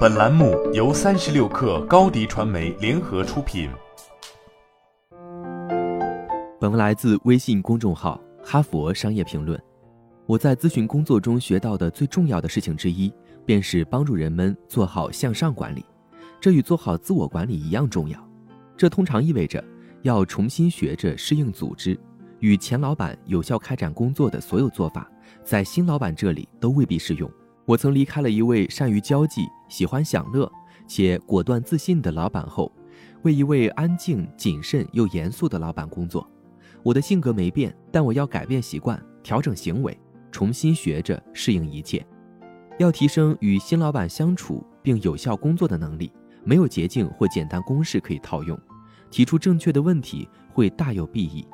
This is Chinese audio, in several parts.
本栏目由三十六氪高低传媒联合出品。本文来自微信公众号《哈佛商业评论》。我在咨询工作中学到的最重要的事情之一，便是帮助人们做好向上管理。这与做好自我管理一样重要。这通常意味着要重新学着适应组织。与前老板有效开展工作的所有做法，在新老板这里都未必适用。我曾离开了一位善于交际、喜欢享乐且果断自信的老板后，为一位安静、谨慎又严肃的老板工作。我的性格没变，但我要改变习惯，调整行为，重新学着适应一切。要提升与新老板相处并有效工作的能力，没有捷径或简单公式可以套用。提出正确的问题会大有裨益。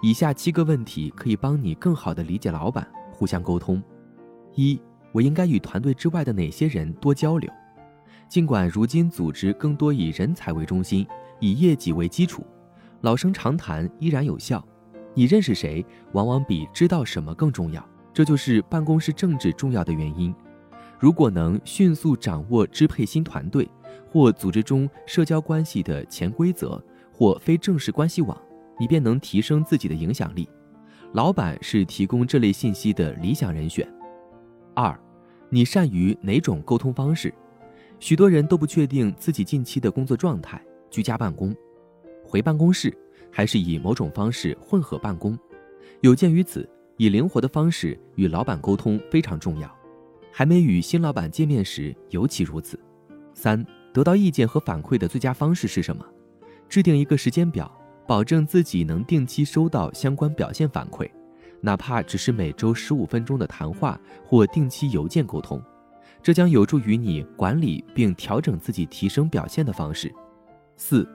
以下七个问题可以帮你更好地理解老板，互相沟通。一，我应该与团队之外的哪些人多交流？尽管如今组织更多以人才为中心，以业绩为基础，老生常谈依然有效。你认识谁，往往比知道什么更重要。这就是办公室政治重要的原因。如果能迅速掌握支配新团队或组织中社交关系的潜规则或非正式关系网。你便能提升自己的影响力。老板是提供这类信息的理想人选。二，你善于哪种沟通方式？许多人都不确定自己近期的工作状态：居家办公、回办公室，还是以某种方式混合办公。有鉴于此，以灵活的方式与老板沟通非常重要。还没与新老板见面时尤其如此。三，得到意见和反馈的最佳方式是什么？制定一个时间表。保证自己能定期收到相关表现反馈，哪怕只是每周十五分钟的谈话或定期邮件沟通，这将有助于你管理并调整自己提升表现的方式。四，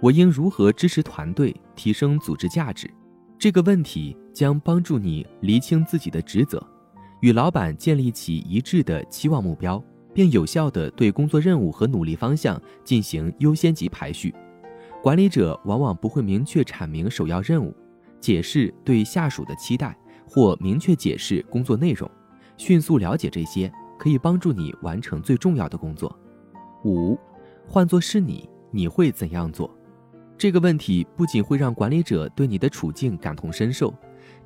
我应如何支持团队提升组织价值？这个问题将帮助你厘清自己的职责，与老板建立起一致的期望目标，并有效地对工作任务和努力方向进行优先级排序。管理者往往不会明确阐明首要任务，解释对下属的期待，或明确解释工作内容。迅速了解这些，可以帮助你完成最重要的工作。五，换作是你，你会怎样做？这个问题不仅会让管理者对你的处境感同身受，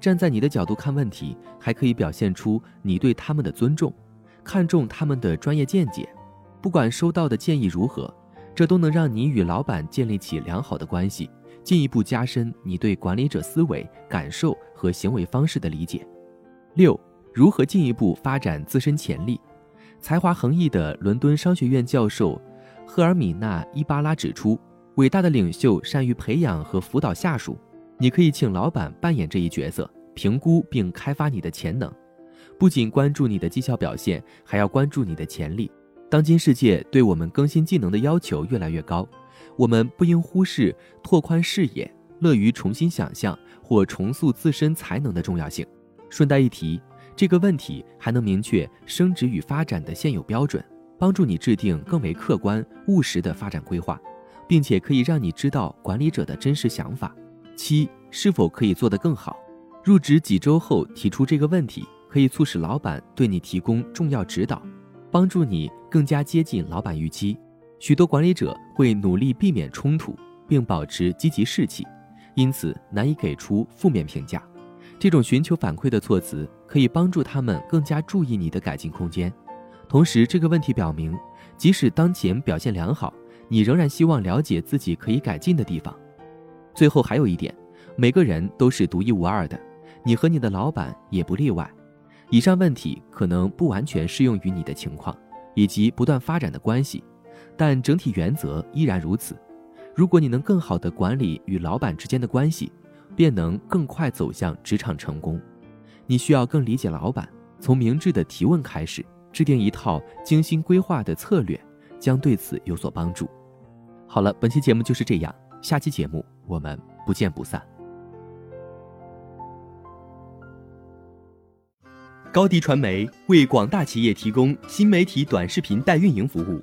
站在你的角度看问题，还可以表现出你对他们的尊重，看重他们的专业见解。不管收到的建议如何。这都能让你与老板建立起良好的关系，进一步加深你对管理者思维、感受和行为方式的理解。六、如何进一步发展自身潜力？才华横溢的伦敦商学院教授赫尔米娜·伊巴拉指出，伟大的领袖善于培养和辅导下属。你可以请老板扮演这一角色，评估并开发你的潜能，不仅关注你的绩效表现，还要关注你的潜力。当今世界对我们更新技能的要求越来越高，我们不应忽视拓宽视野、乐于重新想象或重塑自身才能的重要性。顺带一提，这个问题还能明确升职与发展的现有标准，帮助你制定更为客观务实的发展规划，并且可以让你知道管理者的真实想法。七，是否可以做得更好？入职几周后提出这个问题，可以促使老板对你提供重要指导。帮助你更加接近老板预期。许多管理者会努力避免冲突，并保持积极士气，因此难以给出负面评价。这种寻求反馈的措辞可以帮助他们更加注意你的改进空间。同时，这个问题表明，即使当前表现良好，你仍然希望了解自己可以改进的地方。最后还有一点，每个人都是独一无二的，你和你的老板也不例外。以上问题可能不完全适用于你的情况以及不断发展的关系，但整体原则依然如此。如果你能更好地管理与老板之间的关系，便能更快走向职场成功。你需要更理解老板，从明智的提问开始，制定一套精心规划的策略，将对此有所帮助。好了，本期节目就是这样，下期节目我们不见不散。高迪传媒为广大企业提供新媒体短视频代运营服务，